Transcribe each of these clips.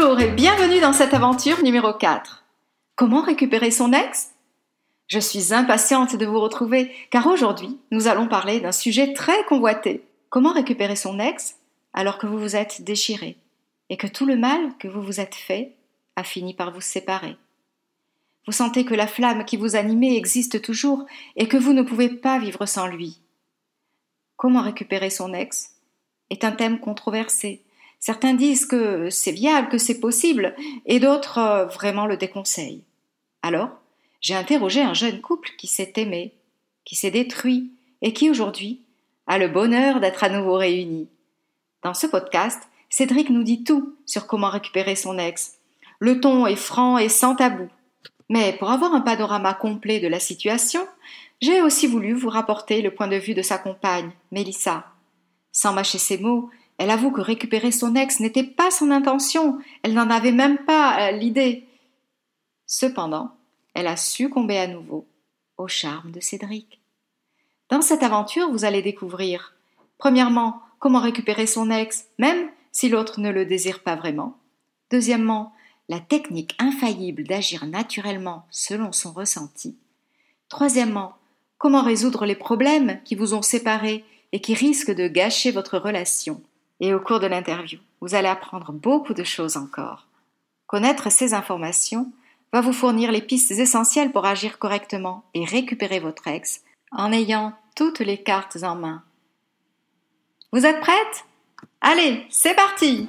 Bonjour et bienvenue dans cette aventure numéro 4. Comment récupérer son ex? Je suis impatiente de vous retrouver car aujourd'hui nous allons parler d'un sujet très convoité. Comment récupérer son ex alors que vous vous êtes déchiré et que tout le mal que vous vous êtes fait a fini par vous séparer? Vous sentez que la flamme qui vous animait existe toujours et que vous ne pouvez pas vivre sans lui. Comment récupérer son ex? est un thème controversé. Certains disent que c'est viable, que c'est possible, et d'autres euh, vraiment le déconseillent. Alors, j'ai interrogé un jeune couple qui s'est aimé, qui s'est détruit, et qui aujourd'hui a le bonheur d'être à nouveau réunis. Dans ce podcast, Cédric nous dit tout sur comment récupérer son ex. Le ton est franc et sans tabou. Mais pour avoir un panorama complet de la situation, j'ai aussi voulu vous rapporter le point de vue de sa compagne, Mélissa. Sans mâcher ses mots, elle avoue que récupérer son ex n'était pas son intention, elle n'en avait même pas euh, l'idée. Cependant, elle a succombé à nouveau au charme de Cédric. Dans cette aventure, vous allez découvrir, premièrement, comment récupérer son ex, même si l'autre ne le désire pas vraiment. Deuxièmement, la technique infaillible d'agir naturellement selon son ressenti. Troisièmement, comment résoudre les problèmes qui vous ont séparés et qui risquent de gâcher votre relation. Et au cours de l'interview, vous allez apprendre beaucoup de choses encore. Connaître ces informations va vous fournir les pistes essentielles pour agir correctement et récupérer votre ex en ayant toutes les cartes en main. Vous êtes prête? Allez, c'est parti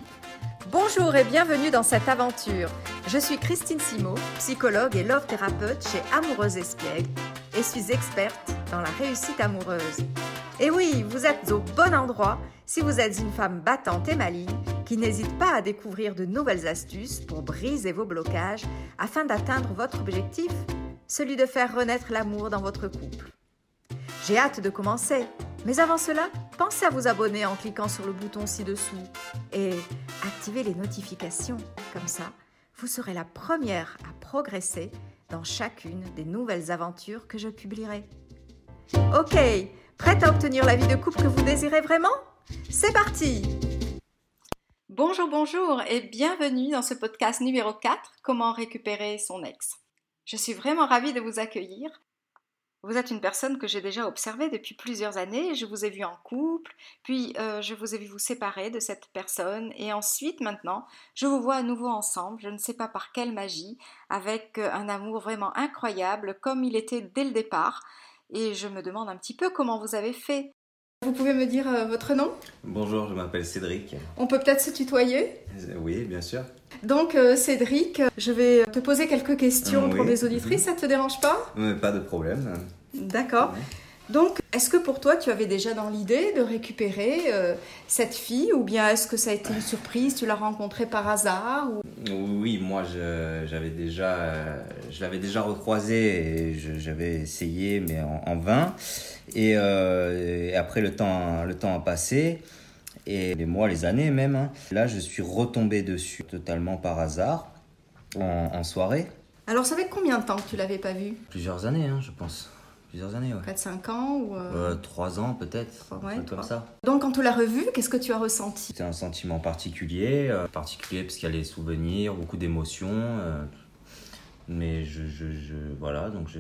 Bonjour et bienvenue dans cette aventure. Je suis Christine Simo, psychologue et love thérapeute chez Amoureuse Espiègle et suis experte dans la réussite amoureuse. Et oui, vous êtes au bon endroit si vous êtes une femme battante et maligne qui n'hésite pas à découvrir de nouvelles astuces pour briser vos blocages afin d'atteindre votre objectif, celui de faire renaître l'amour dans votre couple. J'ai hâte de commencer mais avant cela, pensez à vous abonner en cliquant sur le bouton ci-dessous et activez les notifications. Comme ça, vous serez la première à progresser dans chacune des nouvelles aventures que je publierai. Ok, prête à obtenir la vie de couple que vous désirez vraiment? C'est parti Bonjour, bonjour et bienvenue dans ce podcast numéro 4, Comment récupérer son ex. Je suis vraiment ravie de vous accueillir vous êtes une personne que j'ai déjà observée depuis plusieurs années. Je vous ai vu en couple, puis euh, je vous ai vu vous séparer de cette personne, et ensuite, maintenant, je vous vois à nouveau ensemble, je ne sais pas par quelle magie, avec euh, un amour vraiment incroyable, comme il était dès le départ. Et je me demande un petit peu comment vous avez fait. Vous pouvez me dire euh, votre nom? Bonjour, je m'appelle Cédric. On peut peut-être se tutoyer? Oui, bien sûr. Donc Cédric, je vais te poser quelques questions pour les auditrices, ça te dérange pas? Pas de problème. D'accord. Donc, est-ce que pour toi, tu avais déjà dans l'idée de récupérer euh, cette fille ou bien est-ce que ça a été une surprise Tu l'as rencontrée par hasard Oui, moi, j'avais déjà, je l'avais déjà recroisée et j'avais essayé, mais en, vain. Euh, et, après, le temps, le temps a passé et les mois, les années même. Hein. Là, je suis retombé dessus totalement par hasard en, en soirée. Alors, ça fait combien de temps que tu l'avais pas vue? Plusieurs années, hein, je pense plusieurs années. Ouais. 4-5 ans ou euh... 3 ans peut-être, comme ça. Donc quand tu l'as revu, qu'est-ce que tu as ressenti? C'était un sentiment particulier, euh, particulier parce qu'il y a les souvenirs, beaucoup d'émotions. Euh, mais je, je, je, voilà, donc je,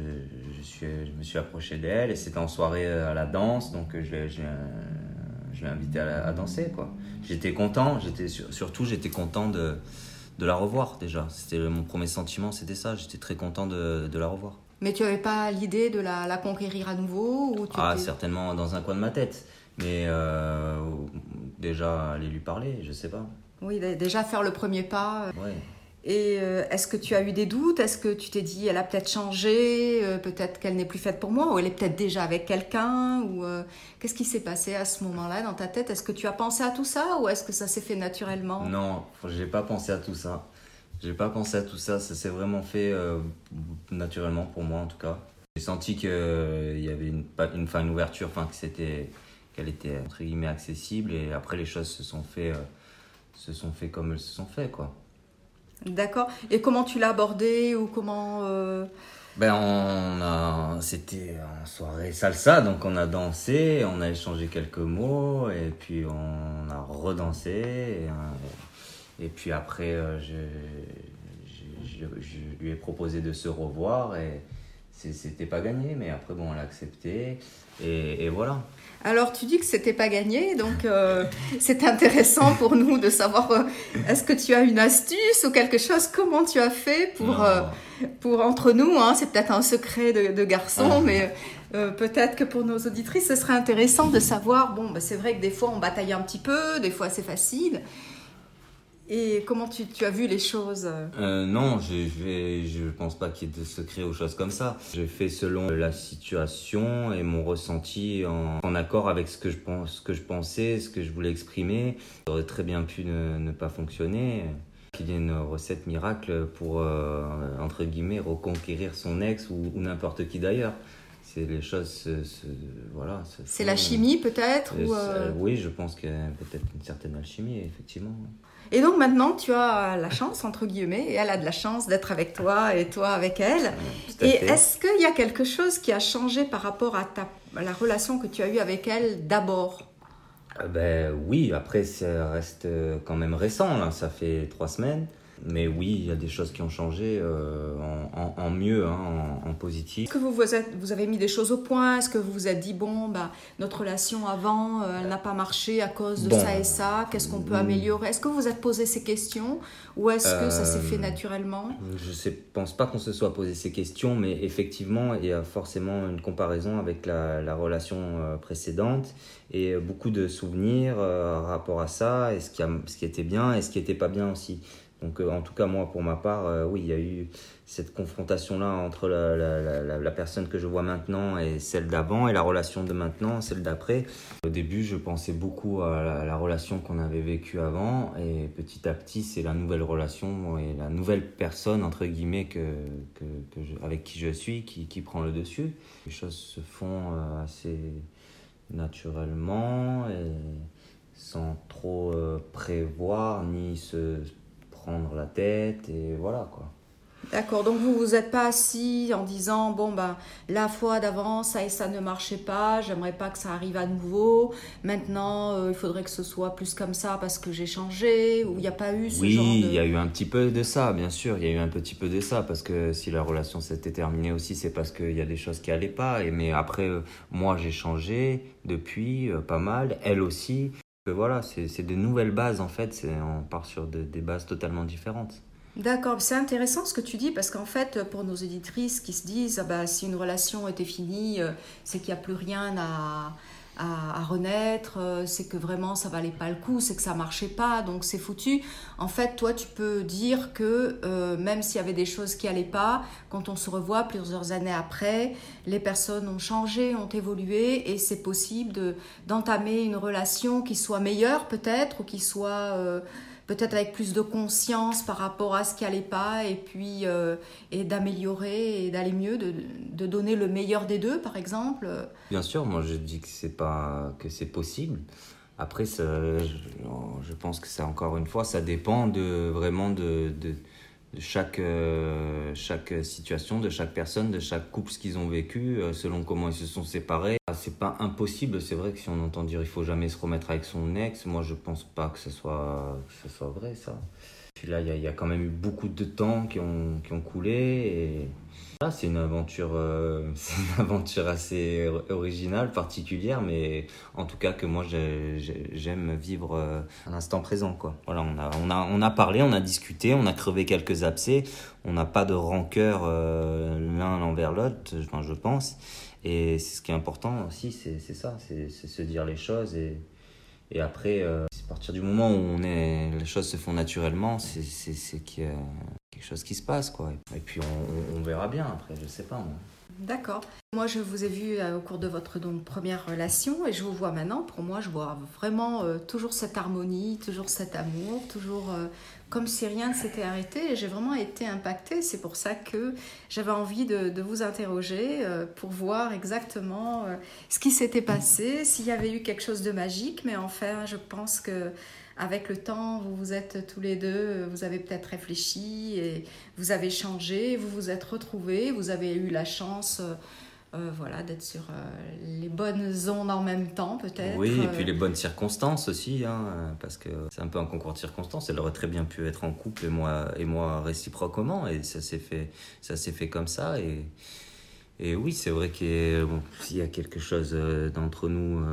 je, suis, je me suis approché d'elle et c'était en soirée euh, à la danse, donc je l'ai, je, l'ai invité à, à, danser. quoi. J'étais content, j'étais, surtout j'étais content de, de la revoir déjà. C'était mon premier sentiment, c'était ça, j'étais très content de, de la revoir. Mais tu n'avais pas l'idée de la, conquérir à nouveau ou Ah, certainement dans un coin de ma tête. Mais euh, déjà aller lui parler, je sais pas. Oui, déjà faire le premier pas. Euh. Ouais. Et euh, est-ce que tu as eu des doutes? Est-ce que tu t'es dit, elle a peut-être changé, peut-être qu'elle n'est plus faite pour moi, ou elle est peut-être déjà avec quelqu'un Ou qu'est-ce qui s'est passé à ce moment-là dans ta tête? Est-ce que tu as pensé à tout ça, ou est-ce que ça s'est fait naturellement? Non, j'ai pas pensé à tout ça. J'ai pas pensé à tout ça, ça s'est vraiment fait euh, naturellement pour moi en tout cas. J'ai senti qu'il euh, y avait une, une, une ouverture, enfin que c'était qu'elle était entre guillemets accessible et après les choses se sont fait, euh, se sont fait comme elles se sont fait quoi. D'accord. Et comment tu l'as abordé ou comment Ben on a, c'était en soirée salsa, donc on a dansé, on a échangé quelques mots et puis on a redansé. Et, Et puis après, je, je, lui ai proposé de se revoir et c'était pas gagné, mais après, bon, elle a accepté. Et, voilà. Alors, tu dis que c'était pas gagné, donc euh, c'est intéressant pour nous de savoir euh, est-ce que tu as une astuce ou quelque chose? Comment tu as fait pour, euh, pour entre nous hein, C'est peut-être un secret de, de garçon, ah. mais peut-être que pour nos auditrices, ce serait intéressant de savoir. Bon, bah, c'est vrai que des fois, on bataille un petit peu, des fois, c'est facile. Et comment tu, tu, as vu les choses euh, Non, je ne pense pas qu'il y ait de secret ou choses comme ça. J'ai fait selon la situation et mon ressenti en, en, accord avec ce que, je pense, ce que je pensais, ce que je voulais exprimer. Ça aurait très bien pu ne, ne pas fonctionner. Qu'il y ait une recette miracle pour, euh, entre guillemets, reconquérir son ex ou, n'importe qui d'ailleurs. C'est les choses, voilà. C'est la chimie peut-être ou euh, Oui, je pense qu'il y a peut-être une certaine alchimie, effectivement. Et donc maintenant, tu as la chance, entre guillemets, et elle a de la chance d'être avec toi et toi avec elle. Et est-ce qu'il y a quelque chose qui a changé par rapport à, ta, la relation que tu as eue avec elle d'abord? Ah ben oui, après ça reste quand même récent, là. ça fait trois semaines. Mais oui, il y a des choses qui ont changé euh, en, mieux, hein, en, positif. Est-ce que vous, vous, êtes, vous, avez mis des choses au point? Est-ce que vous vous êtes dit, bon, bah, notre relation avant, euh, elle n'a pas marché à cause de ça et ça? Qu'est-ce qu'on peut améliorer? Est-ce que vous vous êtes posé ces questions? Ou est-ce que ça s'est fait euh, naturellement? Je ne pense pas qu'on se soit posé ces questions, mais effectivement, il y a forcément une comparaison avec la, la relation précédente et beaucoup de souvenirs rapport à ça, et ce qui, a, ce qui était bien et ce qui n'était pas bien aussi. Donc, euh, en tout cas, moi, pour ma part, euh, oui, il y a eu cette confrontation-là entre la, la, la, personne que je vois maintenant et celle d'avant, et la relation de maintenant, celle d'après. Au début, je pensais beaucoup à la, relation qu'on avait vécue avant, et petit à petit, c'est la nouvelle relation et la nouvelle personne, entre guillemets, que, que, avec qui je suis, qui, qui, prend le dessus. Les choses se font euh, assez naturellement sans trop prévoir ni se prendre la tête et voilà quoi. D'accord, donc vous vous êtes pas assis en disant bon ben la fois d'avant ça et ça ne marchait pas, j'aimerais pas que ça arrive à nouveau. Maintenant euh, il faudrait que ce soit plus comme ça parce que j'ai changé ou il n'y a pas eu ce oui, genre de. Oui, il y a eu un petit peu de ça, bien sûr, il y a eu un petit peu de ça parce que si la relation s'était terminée aussi c'est parce qu'il y a des choses qui allaient pas. Et mais après euh, moi j'ai changé depuis euh, pas mal, elle aussi voilà, c'est de nouvelles bases en fait, on part sur des bases totalement différentes. D'accord, c'est intéressant ce que tu dis parce qu'en fait, pour nos éditrices qui se disent ah bah, si une relation était finie, euh, c'est qu'il n'y a plus rien à, à, renaître, euh, c'est que vraiment ça valait pas le coup, c'est que ça marchait pas, donc c'est foutu. En fait, toi, tu peux dire que euh, même s'il y avait des choses qui allaient pas, quand on se revoit plusieurs années après, les personnes ont changé, ont évolué, et c'est possible de d'entamer une relation qui soit meilleure peut-être ou qui soit euh, peut-être avec plus de conscience par rapport à ce qui allait pas et puis euh, et d'améliorer et d'aller mieux de, de, donner le meilleur des deux par exemple. Bien sûr moi je dis que c'est pas que c'est possible. Après ça, je, pense que c'est encore une fois ça dépend de vraiment de euh, chaque situation, de chaque personne, de chaque couple, ce qu'ils ont vécu, euh, selon comment ils se sont séparés. Ah, c'est pas impossible, c'est vrai que si on entend dire il faut jamais se remettre avec son ex, moi je pense pas que ce soit, que ce soit vrai ça. Puis là, il y, a quand même eu beaucoup de temps qui ont, qui ont coulé et c'est une aventure, euh, c'est une aventure assez originale, particulière, mais en tout cas que moi j'aime vivre euh, à l'instant présent, quoi. Voilà, on a, on a, on a parlé, on a discuté, on a crevé quelques abcès, on n'a pas de rancœur euh, l'un envers l'autre, je pense. Et ce qui est important aussi, c'est ça, c'est se dire les choses et, et après, à partir du moment où on est, les choses se font naturellement, c'est qu'il y a quelque chose qui se passe, quoi. Et puis on, on verra bien après, je sais pas moi. D'accord. Moi, je vous ai vu euh, au cours de votre première relation et je vous vois maintenant. Pour moi, je vois vraiment euh, toujours cette harmonie, toujours cet amour, toujours euh, comme si rien ne s'était arrêté. J'ai vraiment été impactée. C'est pour ça que j'avais envie de, vous interroger pour voir exactement ce qui s'était passé, s'il y avait eu quelque chose de magique. Mais enfin, je pense que avec le temps, vous vous êtes tous les deux, vous avez peut-être réfléchi et vous avez changé, vous vous êtes retrouvés, vous avez eu la chance voilà, d'être sur les bonnes ondes en même temps, peut-être. Oui, et puis les bonnes circonstances aussi, hein, parce que c'est un peu un concours de circonstances. Elle aurait très bien pu être en couple et moi, et moi réciproquement, et ça s'est fait, ça s'est fait comme ça. Et, et oui, c'est vrai qu'il y, a quelque chose d'entre nous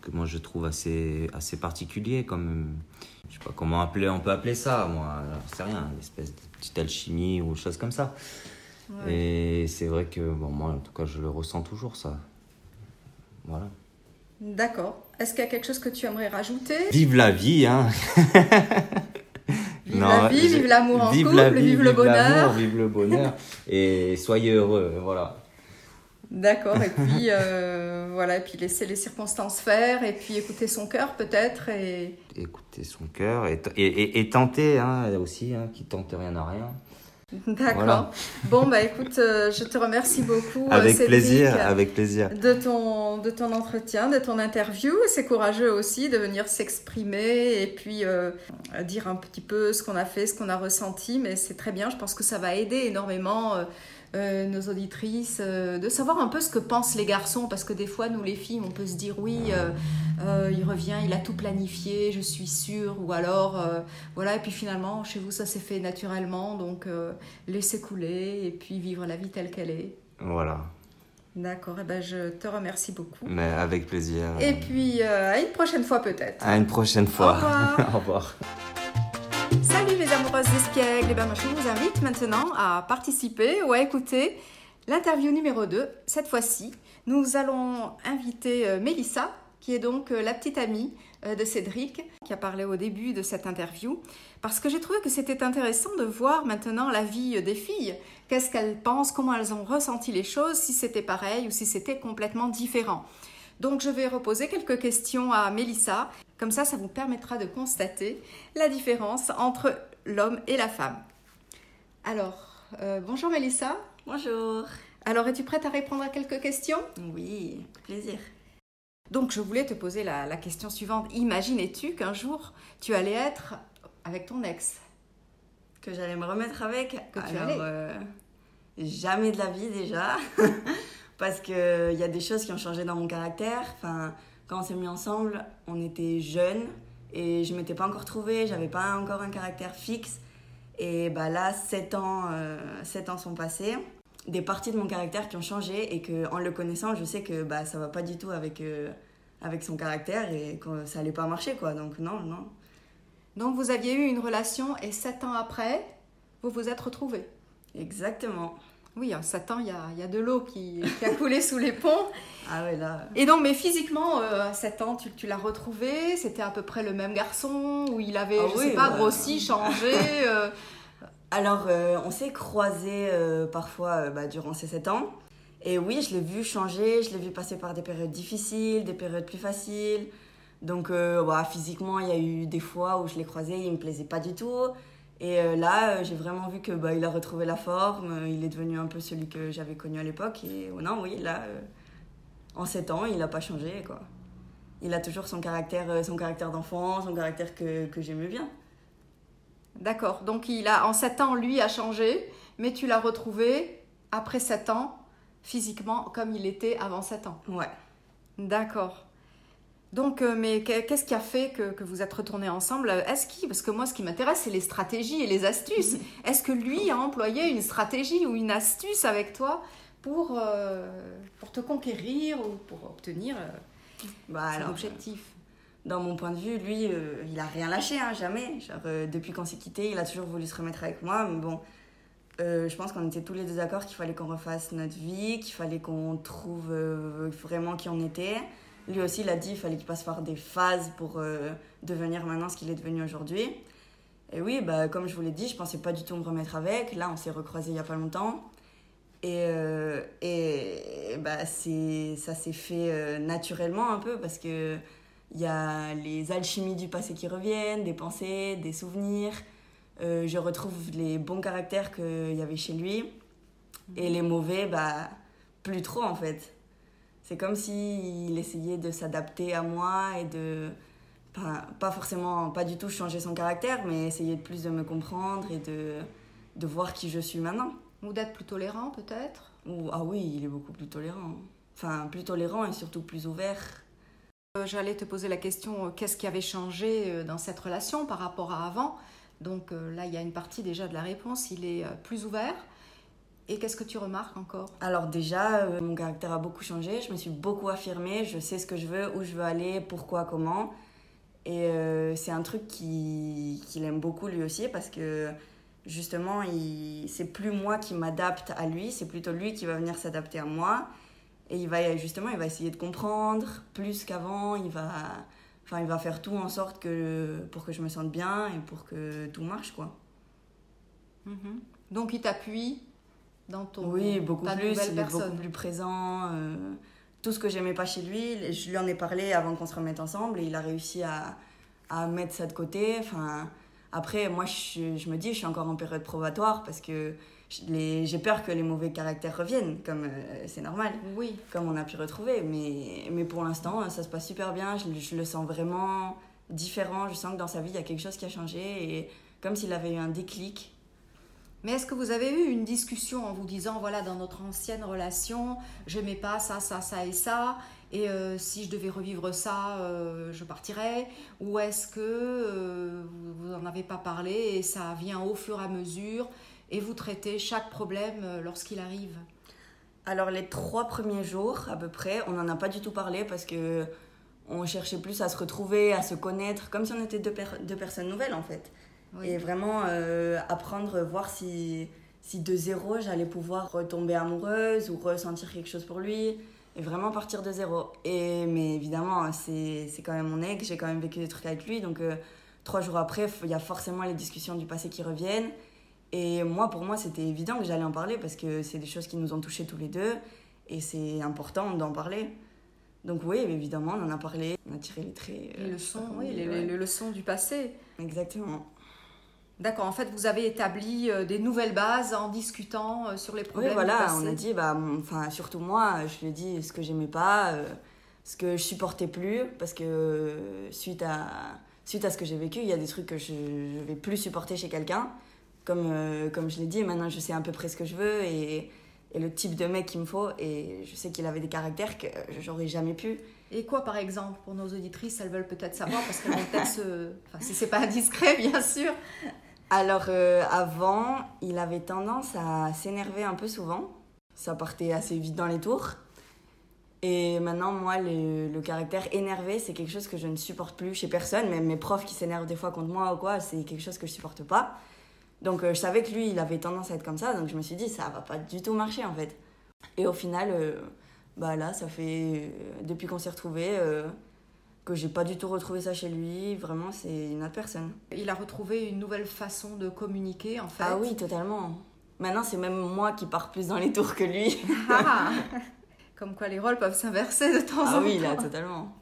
que moi je trouve assez, assez particulier, comme je sais pas comment appeler, on peut appeler ça, moi, c'est rien, une espèce de petite alchimie ou chose comme ça. Et c'est vrai que, bon, moi, en tout cas, je le ressens toujours, ça. Voilà. D'accord. Est-ce qu'il y a quelque chose que tu aimerais rajouter? Vive la vie, hein Vive la vie, vive l'amour en vive couple, vive, le bonheur. Vive le bonheur. et soyez heureux, voilà. D'accord, et puis euh, voilà, et puis laisser les circonstances faire, et puis écouter son cœur peut-être. Et... Écouter son cœur, et, et, et, tenter hein, aussi, hein, qui tente rien à rien. D'accord. Bon, bah écoute, euh, je te remercie beaucoup. Euh, avec plaisir, avec plaisir. De ton, de ton entretien, de ton interview. C'est courageux aussi de venir s'exprimer et puis dire un petit peu ce qu'on a fait, ce qu'on a ressenti, mais c'est très bien. Je pense que ça va aider énormément euh, nos auditrices, euh, de savoir un peu ce que pensent les garçons, parce que des fois, nous les filles, on peut se dire oui, euh, il revient, il a tout planifié, je suis sûre, ou alors, voilà, et puis finalement, chez vous, ça s'est fait naturellement, donc laissez couler et puis vivre la vie telle qu'elle est. Voilà. D'accord, eh ben je te remercie beaucoup. Mais avec plaisir. Et puis à une prochaine fois peut-être. À une prochaine fois. Au revoir. Au revoir. Salut mes amoureuses d'espiègles, et bien je vous invite maintenant à participer ou à écouter l'interview numéro 2. Cette fois-ci, nous allons inviter euh, Mélissa, qui est donc euh, la petite amie euh, de Cédric, qui a parlé au début de cette interview, parce que j'ai trouvé que c'était intéressant de voir maintenant la vie des filles, qu'est-ce qu'elles pensent, comment elles ont ressenti les choses, si c'était pareil ou si c'était complètement différent. Donc je vais reposer quelques questions à Mélissa comme ça, ça vous permettra de constater la différence entre l'homme et la femme. Alors, euh, bonjour Mélissa. Bonjour. Alors, es-tu prête à répondre à quelques questions? Oui, plaisir. Donc, je voulais te poser la, question suivante. Imaginais-tu qu'un jour, tu allais être avec ton ex? Que j'allais me remettre avec? Que tu allais euh, Jamais de la vie déjà. Parce qu'il y a des choses qui ont changé dans mon caractère. Enfin, quand on s'est mis ensemble, on était jeunes et je m'étais pas encore trouvée, j'avais pas encore un caractère fixe. Et bah là, 7 ans, euh, ans sont passés, des parties de mon caractère qui ont changé et que en le connaissant, je sais que bah, ça va pas du tout avec, euh, avec son caractère et que ça allait pas marcher quoi. Donc non, non. Donc vous aviez eu une relation et 7 ans après, vous vous êtes retrouvés Exactement. Oui, en 7 ans, il y a, y a, de l'eau qui, qui, a coulé sous les ponts. Ah ouais, là. Et donc, mais physiquement, euh, à 7 ans, tu, tu l'as retrouvé? C'était à peu près le même garçon? Ou il avait, ah je sais pas, bah, grossi, changé euh? Alors, euh, on s'est croisés parfois bah, durant ces 7 ans. Et oui, je l'ai vu changer, je l'ai vu passer par des périodes difficiles, des périodes plus faciles. Donc, bah, physiquement, il y a eu des fois où je l'ai croisé, il me plaisait pas du tout. Et euh, là, euh, j'ai vraiment vu que bah, il a retrouvé la forme, euh, il est devenu un peu celui que j'avais connu à l'époque. Et oh non, oui, là, en 7 ans, il n'a pas changé. Quoi. Il a toujours son caractère, son caractère d'enfant, son caractère que, que j'aimais bien. D'accord. Donc, il a, en 7 ans, lui a changé, mais tu l'as retrouvé après 7 ans, physiquement, comme il était avant 7 ans. Ouais. D'accord. Donc, euh, mais qu'est-ce qui a fait que, vous êtes retournés ensemble? Est-ce qu'il, parce que moi, ce qui m'intéresse, c'est les stratégies et les astuces. Est-ce que lui a employé une stratégie ou une astuce avec toi pour, euh, pour te conquérir ou pour obtenir euh, bah, son objectif Dans mon point de vue, lui, il a rien lâché, hein, jamais. depuis qu'on s'est quitté, il a toujours voulu se remettre avec moi, mais bon. je pense qu'on était tous les deux d'accord qu'il fallait qu'on refasse notre vie, qu'il fallait qu'on trouve vraiment qui on était. Lui aussi, il a dit qu'il fallait qu'il passe par des phases pour euh, devenir maintenant ce qu'il est devenu aujourd'hui. Et oui, bah, comme je vous l'ai dit, je pensais pas du tout me remettre avec. Là, on s'est recroisés il y a pas longtemps. Et, euh, et bah, ça s'est fait euh, naturellement un peu parce que il y a les alchimies du passé qui reviennent, des pensées, des souvenirs. je retrouve les bons caractères qu'il y avait chez lui. Et les mauvais, bah, plus trop en fait. C'est comme s'il essayait de s'adapter à moi et de. Pas, pas, forcément, pas du tout changer son caractère, mais essayer de plus de me comprendre et de, de voir qui je suis maintenant. Ou d'être plus tolérant peut-être? Ou, Ah oui, il est beaucoup plus tolérant. Enfin, plus tolérant et surtout plus ouvert. Euh, J'allais te poser la question, euh, qu'est-ce qui avait changé euh, dans cette relation par rapport à avant? Donc là, il y a une partie déjà de la réponse, il est plus ouvert. Et qu'est-ce que tu remarques encore? Alors déjà, euh, mon caractère a beaucoup changé. Je me suis beaucoup affirmée. Je sais ce que je veux, où je veux aller, pourquoi, comment. Et euh, c'est un truc qui- qu'il aime beaucoup lui aussi parce que justement, il... c'est plus moi qui m'adapte à lui, c'est plutôt lui qui va venir s'adapter à moi. Et il va justement, il va essayer de comprendre plus qu'avant. Il va, enfin, il va faire tout en sorte que pour que je me sente bien et pour que tout marche, quoi. Mhm. Donc il t'appuie dans ton Oui, beaucoup ta plus, il est beaucoup plus présent. euh, tout ce que j'aimais pas chez lui, je lui en ai parlé avant qu'on se remette ensemble et il a réussi à, à mettre ça de côté. Enfin, après, moi, je, je me dis, je suis encore en période probatoire parce que j'ai peur que les mauvais caractères reviennent, comme euh, c'est normal, Oui. comme on a pu retrouver. Mais, mais pour l'instant, ça se passe super bien. Je, je le sens vraiment différent. Je sens que dans sa vie, il y a quelque chose qui a changé et comme s'il avait eu un déclic. Mais est-ce que vous avez eu une discussion en vous disant, voilà, dans notre ancienne relation, j'aimais pas ça, ça, ça et ça, et euh, si je devais revivre ça, euh, je partirais? Ou est-ce que euh, vous n'en avez pas parlé et ça vient au fur et à mesure et vous traitez chaque problème lorsqu'il arrive? Alors les trois premiers jours à peu près, on n'en a pas du tout parlé parce que on cherchait plus à se retrouver, à se connaître, comme si on était deux, deux personnes nouvelles en fait. Oui. Et vraiment euh, apprendre, voir si, si de zéro j'allais pouvoir retomber amoureuse ou ressentir quelque chose pour lui. Et vraiment partir de zéro. Et, mais évidemment, c'est c'est quand même mon ex, j'ai quand même vécu des trucs avec lui. Donc euh, trois jours après, il y a forcément les discussions du passé qui reviennent. Et moi, pour moi, c'était évident que j'allais en parler parce que c'est des choses qui nous ont touchés tous les deux. Et c'est important d'en parler. Donc oui, évidemment, on en a parlé. On a tiré les traits. euh, Les leçons, oui, dire, les, ouais. les leçons du passé. Exactement. D'accord, en fait, vous avez établi euh, des nouvelles bases en discutant euh, sur les Oui, problèmes du voilà, on a dit, bah, enfin, surtout moi, je lui ai dit ce que j'aimais pas, euh, ce que je supportais plus, parce que euh, suite à, suite à ce que j'ai vécu, il y a des trucs que je, je vais plus supporter chez quelqu'un. Comme, euh, comme je l'ai dit, maintenant je sais à peu près ce que je veux et, et le type de mec qu'il me faut. Et je sais qu'il avait des caractères que j'aurais jamais pu. Et quoi, par exemple, pour nos auditrices, elles veulent peut-être savoir, parce qu'elles vont peut-être se... Enfin, si c'est pas indiscret, bien sûr. Alors euh, avant, il avait tendance à s'énerver un peu souvent. Ça partait assez vite dans les tours. Et maintenant, moi, le, caractère énervé, c'est quelque chose que je ne supporte plus chez personne. Même mes profs qui s'énervent des fois contre moi ou quoi, c'est quelque chose que je supporte pas. Donc euh, je savais que lui, il avait tendance à être comme ça. Donc je me suis dit, ça va pas du tout marcher en fait. Et au final, euh, bah là, ça fait depuis qu'on s'est retrouvés que j'ai pas du tout retrouvé ça chez lui. Vraiment, c'est une autre personne. Il a retrouvé une nouvelle façon de communiquer, en fait. Ah oui, totalement. Maintenant, c'est même moi qui pars plus dans les tours que lui. Ah Comme quoi les rôles peuvent s'inverser de temps Ah en oui, temps. là, totalement.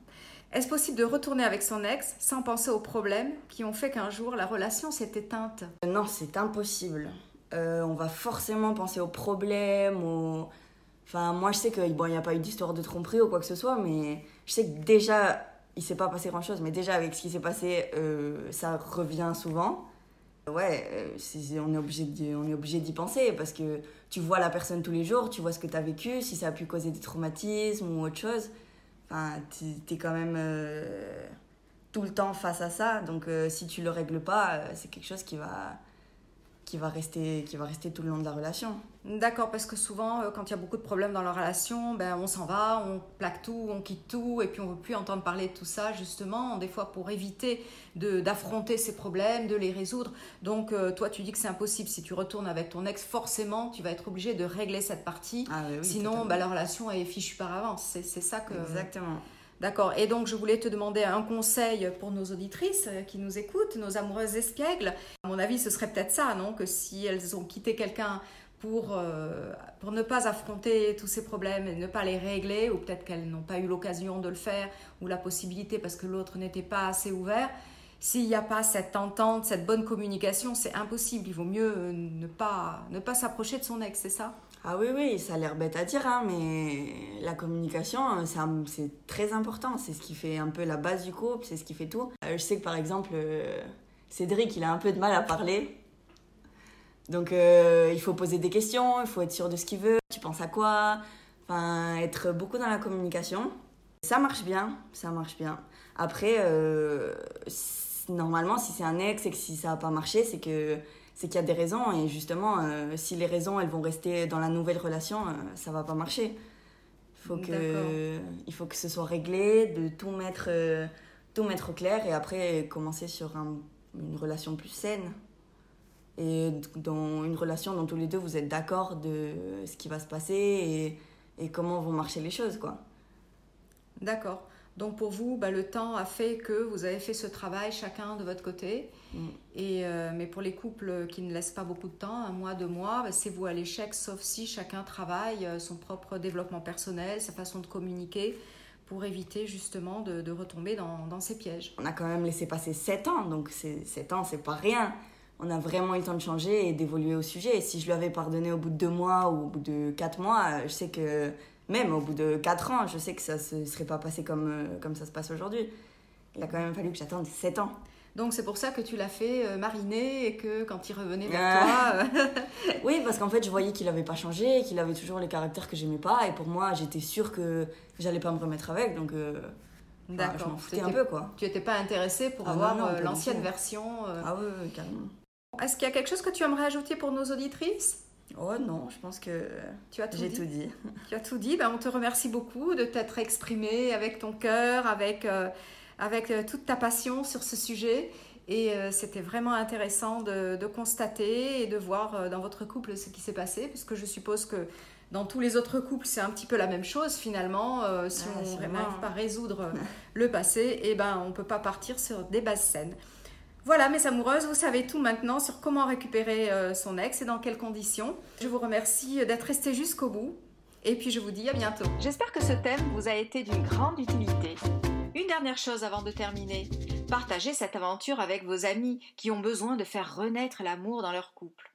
Est-ce possible de retourner avec son ex sans penser aux problèmes qui ont fait qu'un jour la relation s'est éteinte? Non, c'est impossible. Euh, on va forcément penser aux problèmes, aux... Enfin, moi, je sais qu'il bon, n'y a pas eu d'histoire de tromperie ou quoi que ce soit, mais je sais que déjà, il s'est pas passé grand-chose, mais déjà, avec ce qui s'est passé, euh, ça revient souvent. Ouais, euh, on est obligé d'y- on est obligé d'y penser parce que tu vois la personne tous les jours, tu vois ce que tu as vécu, si ça a pu causer des traumatismes ou autre chose. Enfin, tu es quand même euh, tout le temps face à ça, donc euh, si tu le règles pas, euh, c'est quelque chose qui va, qui, va rester, qui va rester tout le long de la relation. D'accord, parce que souvent, euh, quand il y a beaucoup de problèmes dans la relation, ben, on s'en va, on plaque tout, on quitte tout, et puis on ne veut plus entendre parler de tout ça, justement, des fois pour éviter d'affronter ces problèmes, de les résoudre. Donc, euh, toi, tu dis que c'est impossible. Si tu retournes avec ton ex, forcément, tu vas être obligé de régler cette partie. Ah, oui, oui, Sinon, bah, la relation est fichue par avance. C'est c'est ça que. Exactement. D'accord. Et donc, je voulais te demander un conseil pour nos auditrices euh, qui nous écoutent, nos amoureuses espiègles. À mon avis, ce serait peut-être ça, non? Que si elles ont quitté quelqu'un pour, euh, pour ne pas affronter tous ces problèmes et ne pas les régler, ou peut-être qu'elles n'ont pas eu l'occasion de le faire, ou la possibilité parce que l'autre n'était pas assez ouvert, s'il n'y a pas cette entente, cette bonne communication, c'est impossible. Il vaut mieux euh, ne pas, ne pas s'approcher de son ex, c'est ça? Ah oui, oui, ça a l'air bête à dire, hein, mais la communication, euh, c'est très important. C'est ce qui fait un peu la base du couple, c'est ce qui fait tout. Euh, je sais que par exemple, euh, Cédric, il a un peu de mal à parler. Donc il faut poser des questions, il faut être sûr de ce qu'il veut, tu penses à quoi, enfin être beaucoup dans la communication. Ça marche bien, ça marche bien. Après, normalement, si c'est un ex et que si ça n'a pas marché, c'est que c'est qu'il y a des raisons et justement, euh, si les raisons elles vont rester dans la nouvelle relation, ça va pas marcher. Il faut que il faut que ce soit réglé, de tout mettre tout mettre au clair et après commencer sur une relation plus saine et dans une relation dont tous les deux vous êtes d'accord de ce qui va se passer et, et, comment vont marcher les choses quoi. D'accord. Donc pour vous, bah, le temps a fait que vous avez fait ce travail chacun de votre côté. Mm. Et, euh, mais pour les couples qui ne laissent pas beaucoup de temps, un mois, deux mois, bah, c'est vous à l'échec, sauf si chacun travaille euh, son propre développement personnel, sa façon de communiquer, pour éviter justement de, de retomber dans, dans, ces pièges. On a quand même laissé passer sept ans, donc sept ans, c'est pas rien on a vraiment eu le temps de changer et d'évoluer au sujet. Et si je lui avais pardonné au bout de deux mois ou au bout de quatre mois, je sais que même au bout de quatre ans, je sais que ça ne se serait pas passé comme, euh, comme ça se passe aujourd'hui. Il a quand même fallu que j'attende sept ans. Donc c'est pour ça que tu l'as fait euh, mariner et que quand il revenait vers toi... Euh, oui, parce qu'en fait je voyais qu'il n'avait pas changé, qu'il avait toujours les caractères que j'aimais pas et pour moi j'étais sûre que j'allais pas me remettre avec donc... D'accord. je m'en foutais un peu quoi. Tu n'étais pas intéressée pour ah avoir l'ancienne version Ah oui, carrément. Est-ce qu'il y a quelque chose que tu aimerais ajouter pour nos auditrices? Oh non, je pense que tu as tout j'ai tout dit. Tu as tout dit. Ben, on te remercie beaucoup de t'être exprimé avec ton cœur, avec, euh, avec euh, toute ta passion sur ce sujet. Et euh, c'était vraiment intéressant de, de, constater et de voir dans votre couple ce qui s'est passé, parce que je suppose que dans tous les autres couples, c'est un petit peu la même chose finalement. si ah, on n'arrive pas à résoudre le passé, et eh ben, on ne peut pas partir sur des bases saines. Voilà, mes amoureuses, vous savez tout maintenant sur comment récupérer euh, son ex et dans quelles conditions. Je vous remercie d'être resté jusqu'au bout. Et puis je vous dis à bientôt. J'espère que ce thème vous a été d'une grande utilité. Une dernière chose avant de terminer. Partagez cette aventure avec vos amis qui ont besoin de faire renaître l'amour dans leur couple.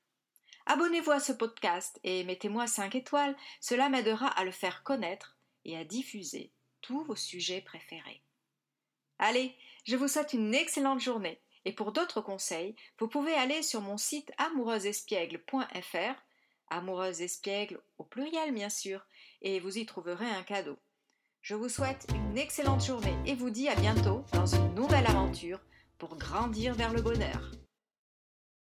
Abonnez-vous à ce podcast et mettez-moi 5 étoiles, cela m'aidera à le faire connaître et à diffuser tous vos sujets préférés. Allez, je vous souhaite une excellente journée. Et pour d'autres conseils, vous pouvez aller sur mon site amoureuseespiègle.fr, amoureuse espiègle au pluriel bien sûr, et vous y trouverez un cadeau. Je vous souhaite une excellente journée et vous dis à bientôt dans une nouvelle aventure pour grandir vers le bonheur.